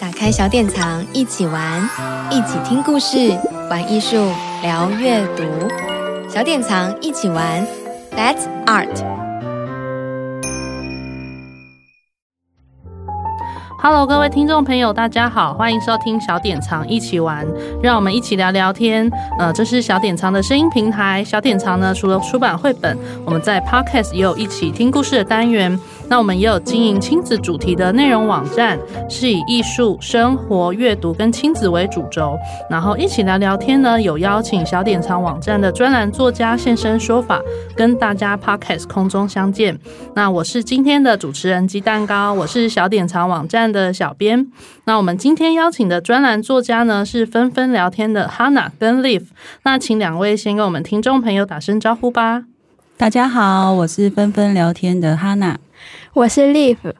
打开小典藏，一起玩，一起听故事，玩艺术，聊阅读。小典藏一起玩，Let's Art。Hello，各位听众朋友，大家好，欢迎收听小典藏一起玩，让我们一起聊聊天。呃，这是小典藏的声音平台。小典藏呢，除了出版绘本，我们在 Podcast 也有一起听故事的单元。那我们也有经营亲子主题的内容网站，是以艺术、生活、阅读跟亲子为主轴。然后一起聊聊天呢，有邀请小典藏网站的专栏作家现身说法，跟大家 Podcast 空中相见。那我是今天的主持人鸡蛋糕，我是小典藏网站的小编。那我们今天邀请的专栏作家呢，是纷纷聊天的 Hanna 跟 Live。那请两位先跟我们听众朋友打声招呼吧。大家好，我是纷纷聊天的 Hanna。我是 Live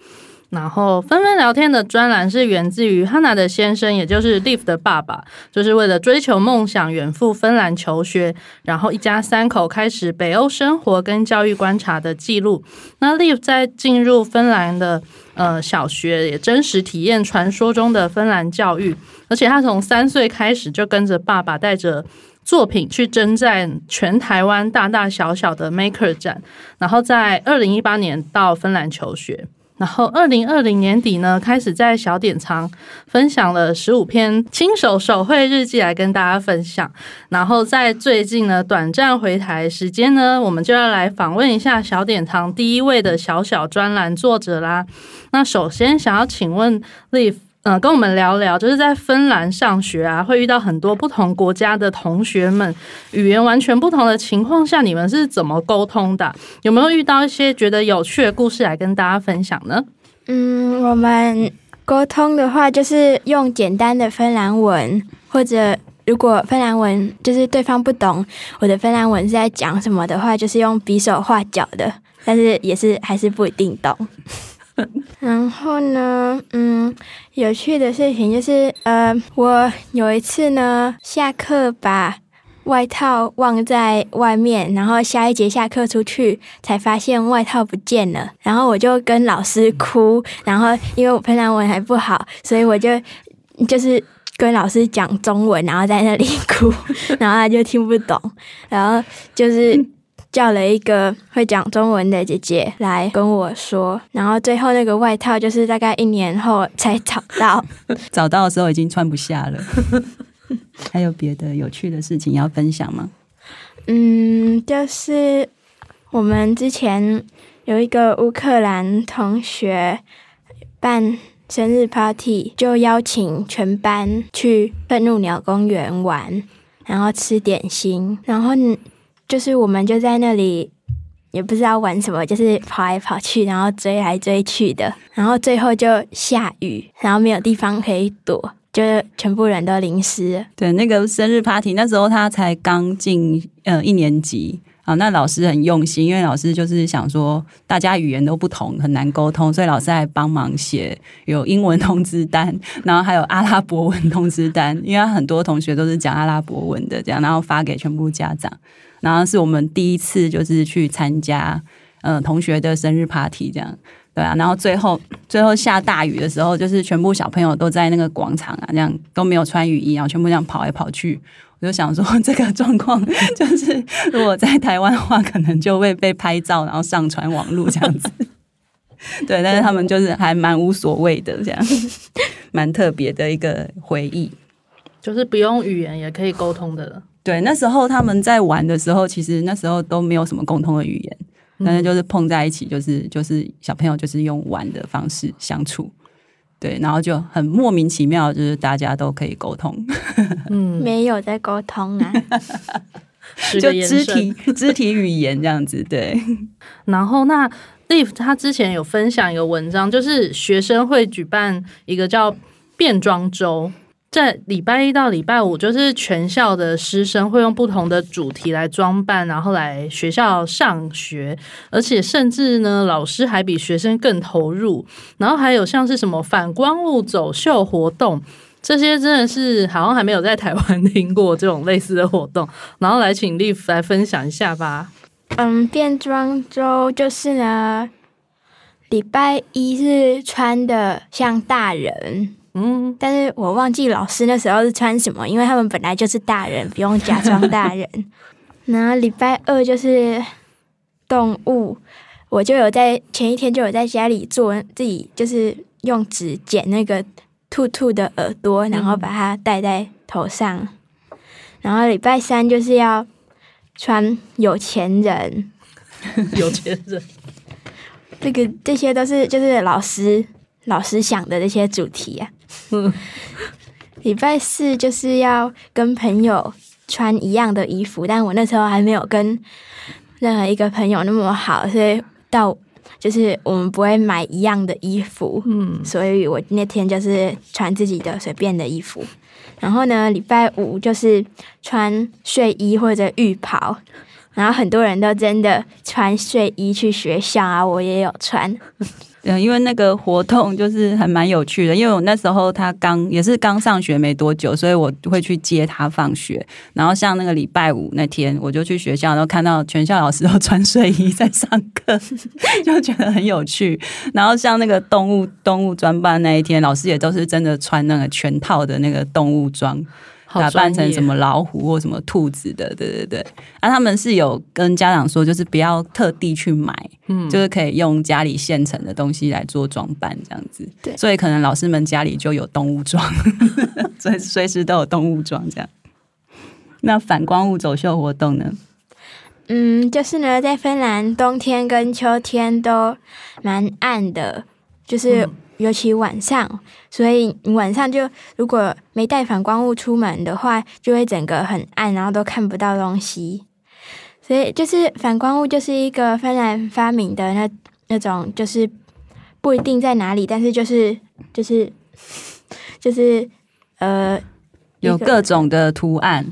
然后纷纷聊天的专栏是源自于 Hannah 的先生，也就是 Liv 的爸爸，就是为了追求梦想远赴芬兰求学，然后一家三口开始北欧生活跟教育观察的记录。那 Liv 在进入芬兰的呃小学，也真实体验传说中的芬兰教育，而且他从三岁开始就跟着爸爸带着。作品去征战全台湾大大小小的 Maker 展，然后在二零一八年到芬兰求学，然后二零二零年底呢，开始在小典藏分享了十五篇亲手手绘日记来跟大家分享，然后在最近呢短暂回台时间呢，我们就要来访问一下小典藏第一位的小小专栏作者啦。那首先想要请问 Liv。嗯、跟我们聊聊，就是在芬兰上学啊，会遇到很多不同国家的同学们，语言完全不同的情况下，你们是怎么沟通的？有没有遇到一些觉得有趣的故事来跟大家分享呢？嗯，我们沟通的话，就是用简单的芬兰文，或者如果芬兰文就是对方不懂我的芬兰文是在讲什么的话，就是用比手画脚的，但是也是还是不一定懂。然后呢，嗯，有趣的事情就是，呃，我有一次呢，下课把外套忘在外面，然后下一节下课出去才发现外套不见了，然后我就跟老师哭，然后因为我平常文还不好，所以我就就是跟老师讲中文，然后在那里哭，然后他就听不懂，然后就是。叫了一个会讲中文的姐姐来跟我说，然后最后那个外套就是大概一年后才找到，找到的时候已经穿不下了。还有别的有趣的事情要分享吗？嗯，就是我们之前有一个乌克兰同学办生日 party，就邀请全班去愤怒鸟公园玩，然后吃点心，然后。就是我们就在那里，也不知道玩什么，就是跑来跑去，然后追来追去的，然后最后就下雨，然后没有地方可以躲，就是全部人都淋湿。对，那个生日 party，那时候他才刚进呃一年级啊，那老师很用心，因为老师就是想说大家语言都不同，很难沟通，所以老师还帮忙写有英文通知单，然后还有阿拉伯文通知单，因为很多同学都是讲阿拉伯文的，这样，然后发给全部家长。然后是我们第一次就是去参加，嗯、同学的生日 party 这样，对啊。然后最后最后下大雨的时候，就是全部小朋友都在那个广场啊，这样都没有穿雨衣，然后全部这样跑来跑去。我就想说，这个状况就是如果在台湾的话，可能就会被拍照，然后上传网络这样子。对，但是他们就是还蛮无所谓的，这样 蛮特别的一个回忆，就是不用语言也可以沟通的。对，那时候他们在玩的时候，其实那时候都没有什么共通的语言，但是就是碰在一起，就是就是小朋友就是用玩的方式相处，对，然后就很莫名其妙，就是大家都可以沟通，嗯，没有在沟通啊，就肢体肢体语言这样子，对。然后那 Liv 他之前有分享一个文章，就是学生会举办一个叫变装周。在礼拜一到礼拜五，就是全校的师生会用不同的主题来装扮，然后来学校上学，而且甚至呢，老师还比学生更投入。然后还有像是什么反光物走秀活动，这些真的是好像还没有在台湾听过这种类似的活动。然后来请 Liv 来分享一下吧。嗯，变装周就是呢，礼拜一是穿的像大人。嗯，但是我忘记老师那时候是穿什么，因为他们本来就是大人，不用假装大人。然后礼拜二就是动物，我就有在前一天就有在家里做自己，就是用纸剪那个兔兔的耳朵，然后把它戴在头上。嗯、然后礼拜三就是要穿有钱人，有钱人，这个这些都是就是老师老师想的那些主题啊。嗯，礼拜四就是要跟朋友。穿一样的衣服，但我那时候还没有跟任何一个朋友那么好，所以到就是我们不会买一样的衣服，嗯，所以我那天就是穿自己的随便的衣服。然后呢，礼拜五就是穿睡衣或者浴袍，然后很多人都真的穿睡衣去学校啊，我也有穿。嗯，因为那个活动就是还蛮有趣的，因为我那时候他刚也是刚上学没多久，所以我会去接他放学。然后像那个礼拜五那天，我就去学校，然后看到全校老师都穿睡衣在上课，就觉得很有趣。然后像那个动物动物专班那一天，老师也都是真的穿那个全套的那个动物装。打扮成什么老虎或什么兔子的，对对对。啊，他们是有跟家长说，就是不要特地去买，嗯，就是可以用家里现成的东西来做装扮，这样子。对，所以可能老师们家里就有动物装，所以随时都有动物装这样。那反光物走秀活动呢？嗯，就是呢，在芬兰冬天跟秋天都蛮暗的，就是。尤其晚上，所以你晚上就如果没带反光物出门的话，就会整个很暗，然后都看不到东西。所以就是反光物就是一个芬兰发明的那那种，就是不一定在哪里，但是就是就是就是呃，有各种的图案。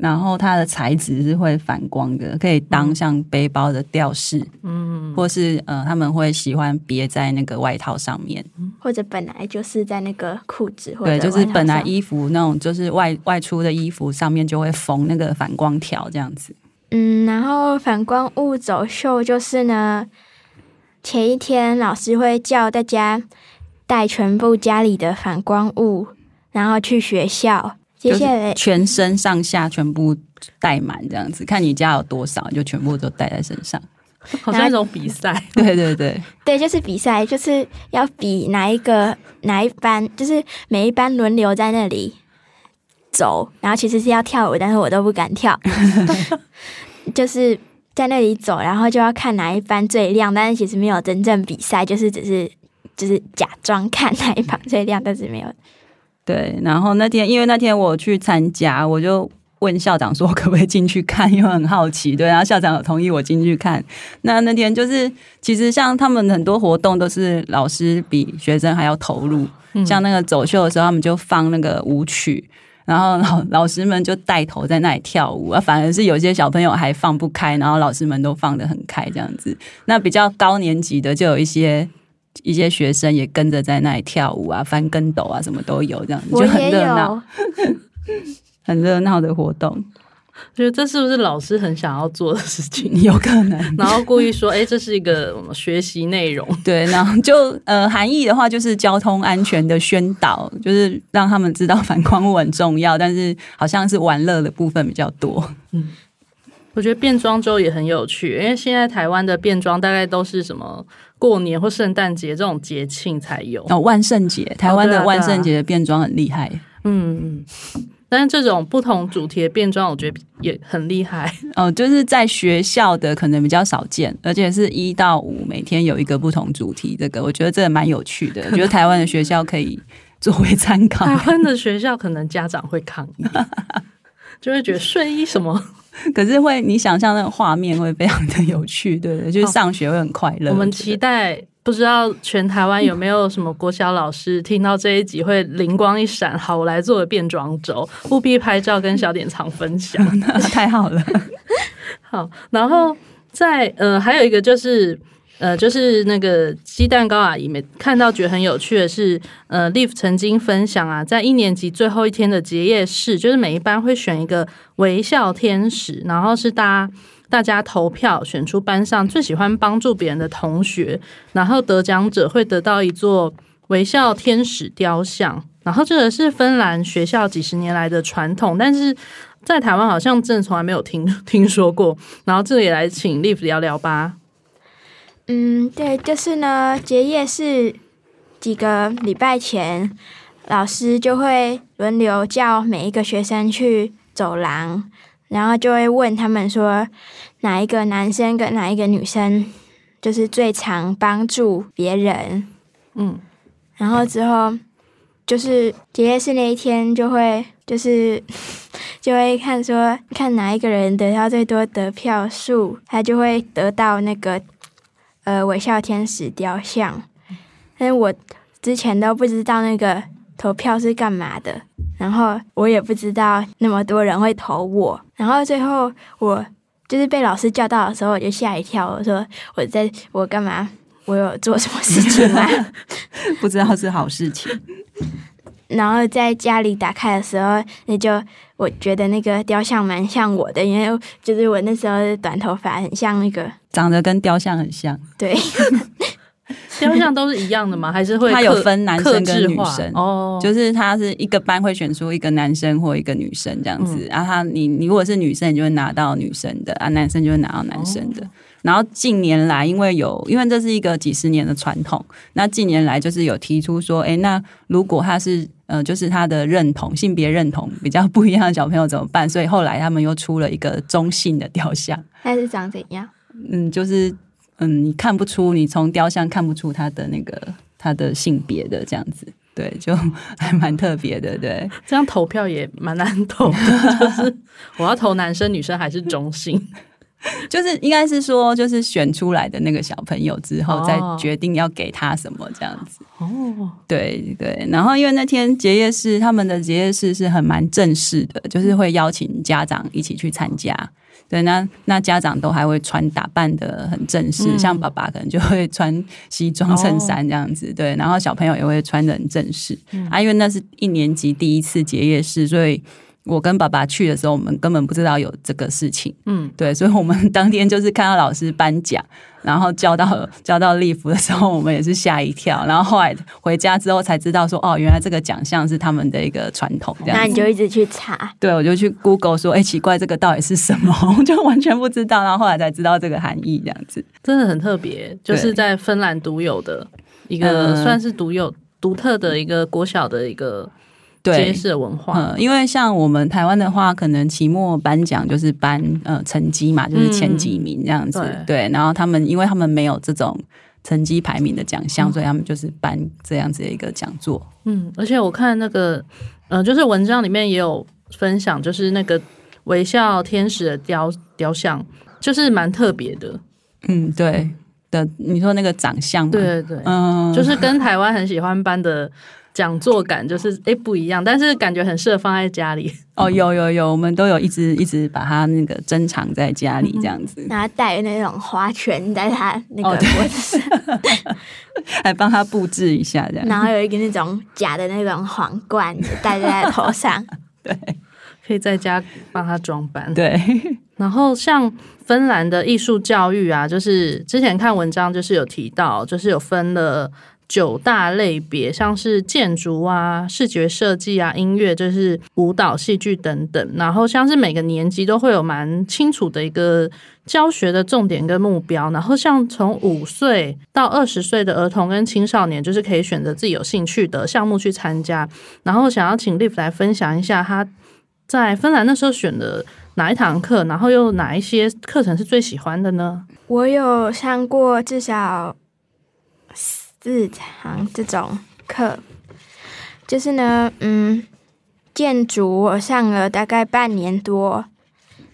然后它的材质是会反光的，可以当像背包的吊饰，嗯，或是呃他们会喜欢别在那个外套上面，或者本来就是在那个裤子或者，对，就是本来衣服那种就是外外出的衣服上面就会缝那个反光条这样子。嗯，然后反光物走秀就是呢，前一天老师会叫大家带全部家里的反光物，然后去学校。接下来全身上下全部带满这样子，看你家有多少，就全部都带在身上，好像一种比赛。对对对，对，就是比赛，就是要比哪一个哪一班，就是每一班轮流在那里走，然后其实是要跳舞，但是我都不敢跳，就是在那里走，然后就要看哪一班最亮，但是其实没有真正比赛，就是只是就是假装看哪一班最亮，但是没有。对，然后那天因为那天我去参加，我就问校长说 可不可以进去看，因为很好奇。对，然后校长有同意我进去看。那那天就是其实像他们很多活动都是老师比学生还要投入，嗯、像那个走秀的时候，他们就放那个舞曲，然后老老师们就带头在那里跳舞啊。反而是有些小朋友还放不开，然后老师们都放得很开这样子。那比较高年级的就有一些。一些学生也跟着在那里跳舞啊，翻跟斗啊，什么都有，这样子就很热闹，很热闹的活动。觉得这是不是老师很想要做的事情？有可能，然后故意说：“哎、欸，这是一个学习内容。”对，然后就呃，含义的话就是交通安全的宣导，就是让他们知道反光物很重要，但是好像是玩乐的部分比较多。嗯。我觉得变装周也很有趣，因为现在台湾的变装大概都是什么过年或圣诞节这种节庆才有。哦，万圣节，台湾的万圣节的变装很厉害，哦啊啊、嗯嗯，但是这种不同主题的变装，我觉得也很厉害。哦，就是在学校的可能比较少见，而且是一到五每天有一个不同主题，这个我觉得这个蛮有趣的，我觉得台湾的学校可以作为参考，台湾的学校可能家长会抗议，就会觉得睡衣什么。可是会，你想象那个画面会非常的有趣，对不对？就是上学会很快乐。我们期待，不知道全台湾有没有什么国小老师听到这一集会灵光一闪，好，我来做个变装周，务必拍照跟小典藏分享，太好了。好，然后在呃，还有一个就是。呃，就是那个鸡蛋糕阿姨没看到，觉得很有趣的是，呃，Live 曾经分享啊，在一年级最后一天的结业式，就是每一班会选一个微笑天使，然后是大家大家投票选出班上最喜欢帮助别人的同学，然后得奖者会得到一座微笑天使雕像，然后这个是芬兰学校几十年来的传统，但是在台湾好像真的从来没有听 听说过。然后这里来请 Live 聊聊吧。嗯，对，就是呢，结业是几个礼拜前，老师就会轮流叫每一个学生去走廊，然后就会问他们说，哪一个男生跟哪一个女生就是最常帮助别人。嗯。然后之后就是结业式那一天，就会就是 就会看说看哪一个人得到最多得票数，他就会得到那个呃微笑天使雕像。但是我之前都不知道那个投票是干嘛的，然后我也不知道那么多人会投我。然后最后我就是被老师叫到的时候，我就吓一跳，我说我在我干嘛？我有做什么事情吗？不知道是好事情。然后在家里打开的时候，那就我觉得那个雕像蛮像我的，因为就是我那时候的短头发很像那个，长得跟雕像很像。对，雕像都是一样的吗？还是会它有分男生跟女生哦？就是他是一个班会选出一个男生或一个女生这样子，然后、嗯啊、他你你如果是女生，你就会拿到女生的啊，男生就会拿到男生的。哦然后近年来，因为有，因为这是一个几十年的传统，那近年来就是有提出说，哎，那如果他是呃，就是他的认同性别认同比较不一样的小朋友怎么办？所以后来他们又出了一个中性的雕像。他是长怎样？嗯，就是嗯，你看不出，你从雕像看不出他的那个他的性别的这样子，对，就 还蛮特别的，对。这样投票也蛮难投的，就是我要投男生女生还是中性？就是应该是说，就是选出来的那个小朋友之后，再决定要给他什么这样子。哦，对对。然后因为那天结业式，他们的结业式是很蛮正式的，就是会邀请家长一起去参加。对，那那家长都还会穿打扮的很正式，嗯、像爸爸可能就会穿西装衬衫这样子。哦、对，然后小朋友也会穿的很正式。嗯、啊，因为那是一年级第一次结业式，所以。我跟爸爸去的时候，我们根本不知道有这个事情。嗯，对，所以我们当天就是看到老师颁奖，然后交到 交到 Liv 的时候，我们也是吓一跳。然后后来回家之后才知道说，哦，原来这个奖项是他们的一个传统。这样，那你就一直去查？对，我就去 Google 说，哎，奇怪，这个到底是什么？我就完全不知道。然后后来才知道这个含义，这样子真的很特别，就是在芬兰独有的一个，算是独有独特的一个国小的一个。对，结业式文化，嗯，因为像我们台湾的话，可能期末颁奖就是颁呃成绩嘛，就是前几名这样子。嗯、对，对，然后他们因为他们没有这种成绩排名的奖项，嗯、所以他们就是颁这样子的一个讲座。嗯，而且我看那个呃，就是文章里面也有分享，就是那个微笑天使的雕雕像，就是蛮特别的。嗯，对的，你说那个长相，对对对，嗯，就是跟台湾很喜欢颁的。讲座感就是诶、欸、不一样，但是感觉很适合放在家里哦。有有有，我们都有一直一直把它那个珍藏在家里这样子，然后带那种花圈在他那个脖子上，哦、还帮他布置一下这样。然后有一个那种假的那种皇冠戴在他头上，对，可以在家帮他装扮。对，然后像芬兰的艺术教育啊，就是之前看文章就是有提到，就是有分了。九大类别，像是建筑啊、视觉设计啊、音乐，就是舞蹈、戏剧等等。然后像是每个年级都会有蛮清楚的一个教学的重点跟目标。然后像从五岁到二十岁的儿童跟青少年，就是可以选择自己有兴趣的项目去参加。然后想要请 Liv 来分享一下他在芬兰那时候选的哪一堂课，然后又哪一些课程是最喜欢的呢？我有上过至少。日常这种课，就是呢，嗯，建筑我上了大概半年多，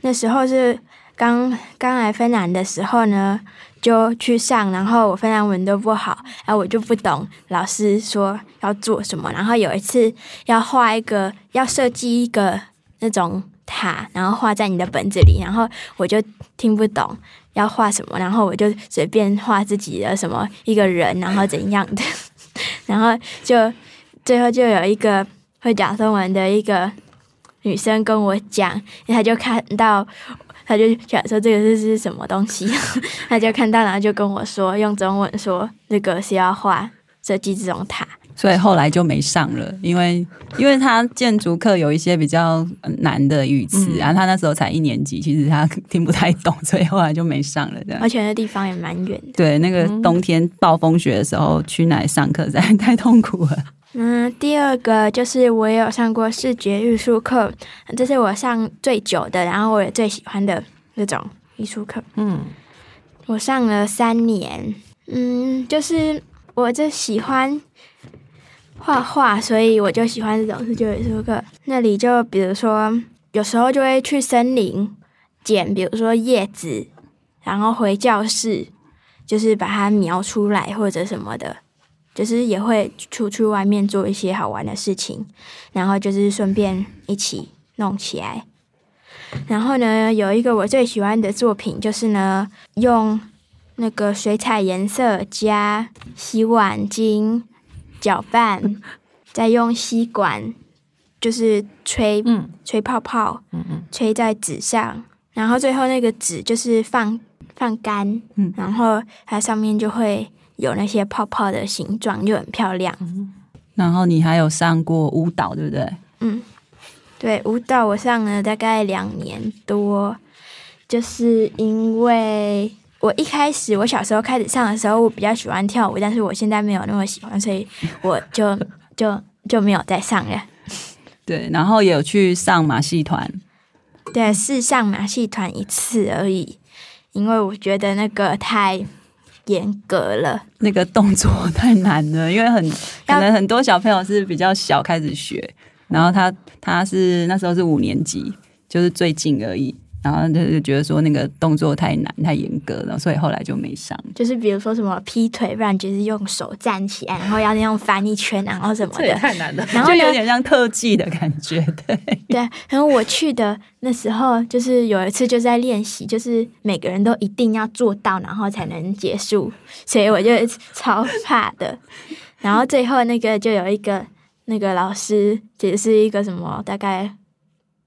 那时候是刚刚来芬兰的时候呢，就去上，然后我芬兰文都不好，然后我就不懂老师说要做什么，然后有一次要画一个，要设计一个那种塔，然后画在你的本子里，然后我就听不懂。要画什么，然后我就随便画自己的什么一个人，然后怎样的，然后就最后就有一个会讲中文的一个女生跟我讲，她就看到，她就想说这个是是什么东西，她就看到，然后就跟我说用中文说那个是要画设计这种塔，所以后来就没上了，因为因为他建筑课有一些比较难的语词，然后、嗯啊、他那时候才一年级，其实他听不太懂，所以后来就没上了。这样，而且那地方也蛮远的。对，那个冬天暴风雪的时候去那里上课，实在太痛苦了。嗯，第二个就是我也有上过视觉艺术课，这是我上最久的，然后我也最喜欢的那种艺术课。嗯，我上了三年。嗯，就是我就喜欢。画画，所以我就喜欢这种视觉艺术课。那里就比如说，有时候就会去森林捡，比如说叶子，然后回教室，就是把它描出来或者什么的，就是也会出去外面做一些好玩的事情，然后就是顺便一起弄起来。然后呢，有一个我最喜欢的作品，就是呢，用那个水彩颜色加洗碗巾。搅拌，再用吸管，就是吹，嗯，吹泡泡，嗯嗯，吹在纸上，然后最后那个纸就是放放干，嗯，然后它上面就会有那些泡泡的形状，就很漂亮。嗯，然后你还有上过舞蹈，对不对？嗯，对，舞蹈我上了大概两年多，就是因为。我一开始，我小时候开始上的时候，我比较喜欢跳舞，但是我现在没有那么喜欢，所以 我就就就没有再上了。对，然后也有去上马戏团，对，是上马戏团一次而已，因为我觉得那个太严格了，那个动作太难了，因为很 可能很多小朋友是比较小开始学，然后他他是那时候是五年级，就是最近而已。然后就就觉得说那个动作太难太严格了，所以后来就没上。就是比如说什么劈腿，不然就是用手站起来，然后要那种翻一圈，然后什么的，这也太难了。然后就有点像特技的感觉，对对。然后我去的那时候，就是有一次就在练习，就是每个人都一定要做到，然后才能结束，所以我就超怕的。然后最后那个就有一个那个老师，其实是一个什么大概。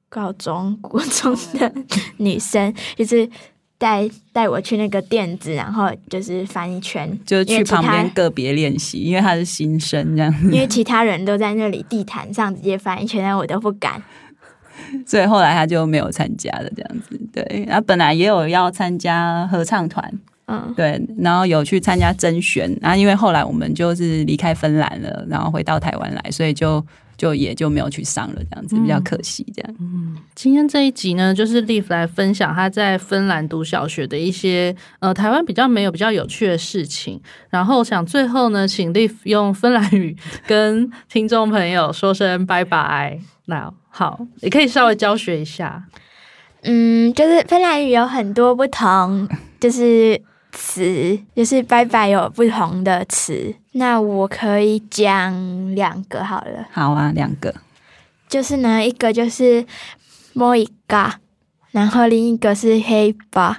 高中、国中的女生，就是带带我去那个垫子，然后就是翻一圈，就去旁边个别练习，因为他是新生这样。因为其他人都在那里地毯上直接翻一圈，但我都不敢，所以后来他就没有参加了这样子。对，然后本来也有要参加合唱团，嗯，对，然后有去参加甄选，然后因为后来我们就是离开芬兰了，然后回到台湾来，所以就。就也就没有去上了，这样子比较可惜。这样，嗯，今天这一集呢，就是 Liv 来分享他在芬兰读小学的一些呃台湾比较没有比较有趣的事情。然后想最后呢，请 Liv 用芬兰语跟听众朋友说声拜拜。那好，你可以稍微教学一下。嗯，就是芬兰语有很多不同，就是。词就是拜拜有不同的词，那我可以讲两个好了。好啊，两个。就是呢，一个就是 moikka，然后另一个是 heippa。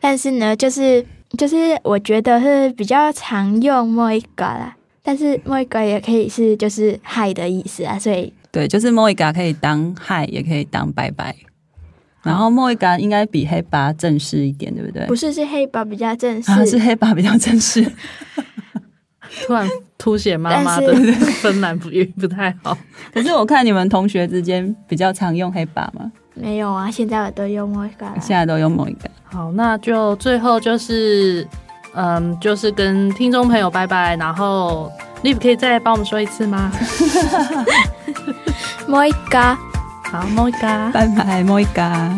但是呢，就是就是我觉得是比较常用 moikka 啦，但是 moikka 也可以是就是嗨的意思啊，所以对，就是 moikka 可以当嗨，也可以当拜拜。然后莫一嘎应该比黑八正式一点，对不对？不是，是黑八比较正式。啊，是黑八比较正式。突然凸显妈妈的芬兰语不太好。可是我看你们同学之间比较常用黑八吗？没有啊，现在我都用莫一嘎。现在都用莫一嘎。好，那就最后就是，嗯，就是跟听众朋友拜拜。然后 Liv 可以再帮我们说一次吗？莫一嘎。好，莫伊嘎，拜拜，莫伊嘎。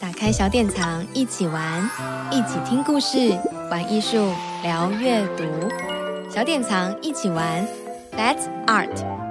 打开小典藏，一起玩，一起听故事，玩艺术，聊阅读。小典藏，一起玩，That's Art。